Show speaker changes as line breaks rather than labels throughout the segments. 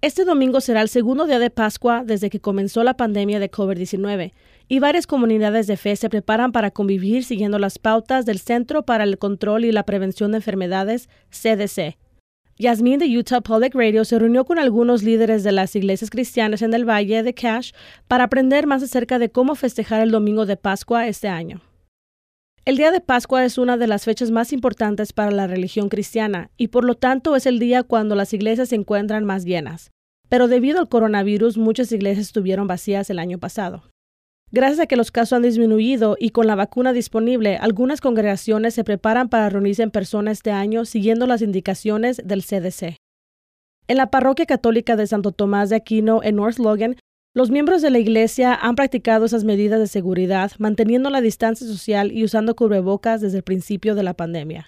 Este domingo será el segundo día de Pascua desde que comenzó la pandemia de COVID-19 y varias comunidades de fe se preparan para convivir siguiendo las pautas del Centro para el Control y la Prevención de Enfermedades, CDC. Yasmin de Utah Public Radio se reunió con algunos líderes de las iglesias cristianas en el Valle de Cash para aprender más acerca de cómo festejar el domingo de Pascua este año. El día de Pascua es una de las fechas más importantes para la religión cristiana y por lo tanto es el día cuando las iglesias se encuentran más llenas. Pero debido al coronavirus muchas iglesias estuvieron vacías el año pasado. Gracias a que los casos han disminuido y con la vacuna disponible, algunas congregaciones se preparan para reunirse en persona este año siguiendo las indicaciones del CDC. En la parroquia católica de Santo Tomás de Aquino en North Logan los miembros de la Iglesia han practicado esas medidas de seguridad, manteniendo la distancia social y usando cubrebocas desde el principio de la pandemia.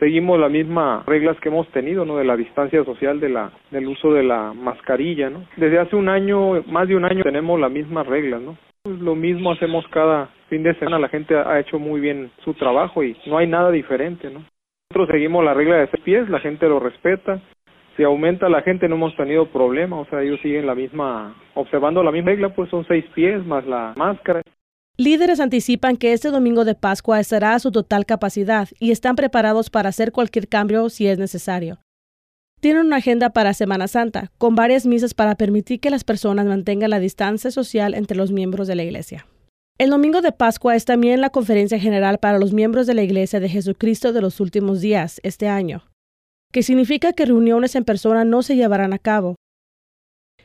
Seguimos las mismas reglas que hemos tenido, ¿no? De la distancia social, de la, del uso de la mascarilla, ¿no? Desde hace un año, más de un año, tenemos las mismas reglas, ¿no? Lo mismo hacemos cada fin de semana. La gente ha hecho muy bien su trabajo y no hay nada diferente, ¿no? Nosotros seguimos la regla de seis pies, la gente lo respeta si aumenta la gente no hemos tenido problema, o sea, ellos siguen la misma, observando la misma regla, pues son seis pies más la máscara.
Líderes anticipan que este domingo de Pascua estará a su total capacidad y están preparados para hacer cualquier cambio si es necesario. Tienen una agenda para Semana Santa, con varias misas para permitir que las personas mantengan la distancia social entre los miembros de la Iglesia. El domingo de Pascua es también la conferencia general para los miembros de la Iglesia de Jesucristo de los últimos días este año que significa que reuniones en persona no se llevarán a cabo.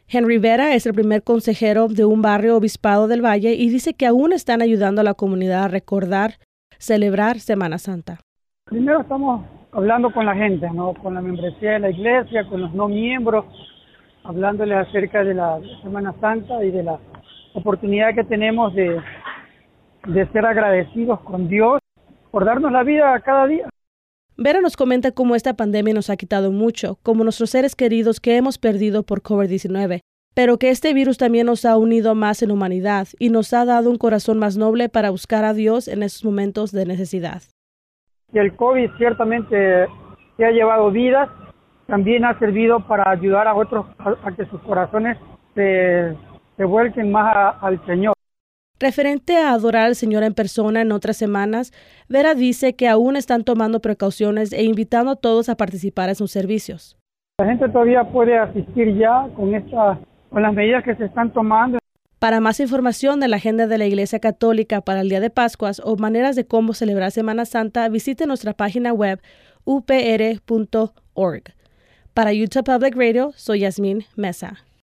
Henry Vera es el primer consejero de un barrio obispado del Valle y dice que aún están ayudando a la comunidad a recordar, celebrar Semana Santa.
Primero estamos hablando con la gente, ¿no? con la membresía de la iglesia, con los no miembros, hablándoles acerca de la Semana Santa y de la oportunidad que tenemos de, de ser agradecidos con Dios por darnos la vida cada día.
Vera nos comenta cómo esta pandemia nos ha quitado mucho, como nuestros seres queridos que hemos perdido por COVID-19, pero que este virus también nos ha unido más en humanidad y nos ha dado un corazón más noble para buscar a Dios en esos momentos de necesidad.
El COVID ciertamente se ha llevado vidas, también ha servido para ayudar a otros a, que sus corazones se, vuelquen más al Señor.
Referente a adorar al Señor en persona en otras semanas, Vera dice que aún están tomando precauciones e invitando a todos a participar en sus servicios.
La gente todavía puede asistir ya con, esta, con las medidas que se están tomando.
Para más información de la agenda de la Iglesia Católica para el Día de Pascuas o maneras de cómo celebrar Semana Santa, visite nuestra página web upr.org. Para Utah Public Radio, soy Yasmin Mesa.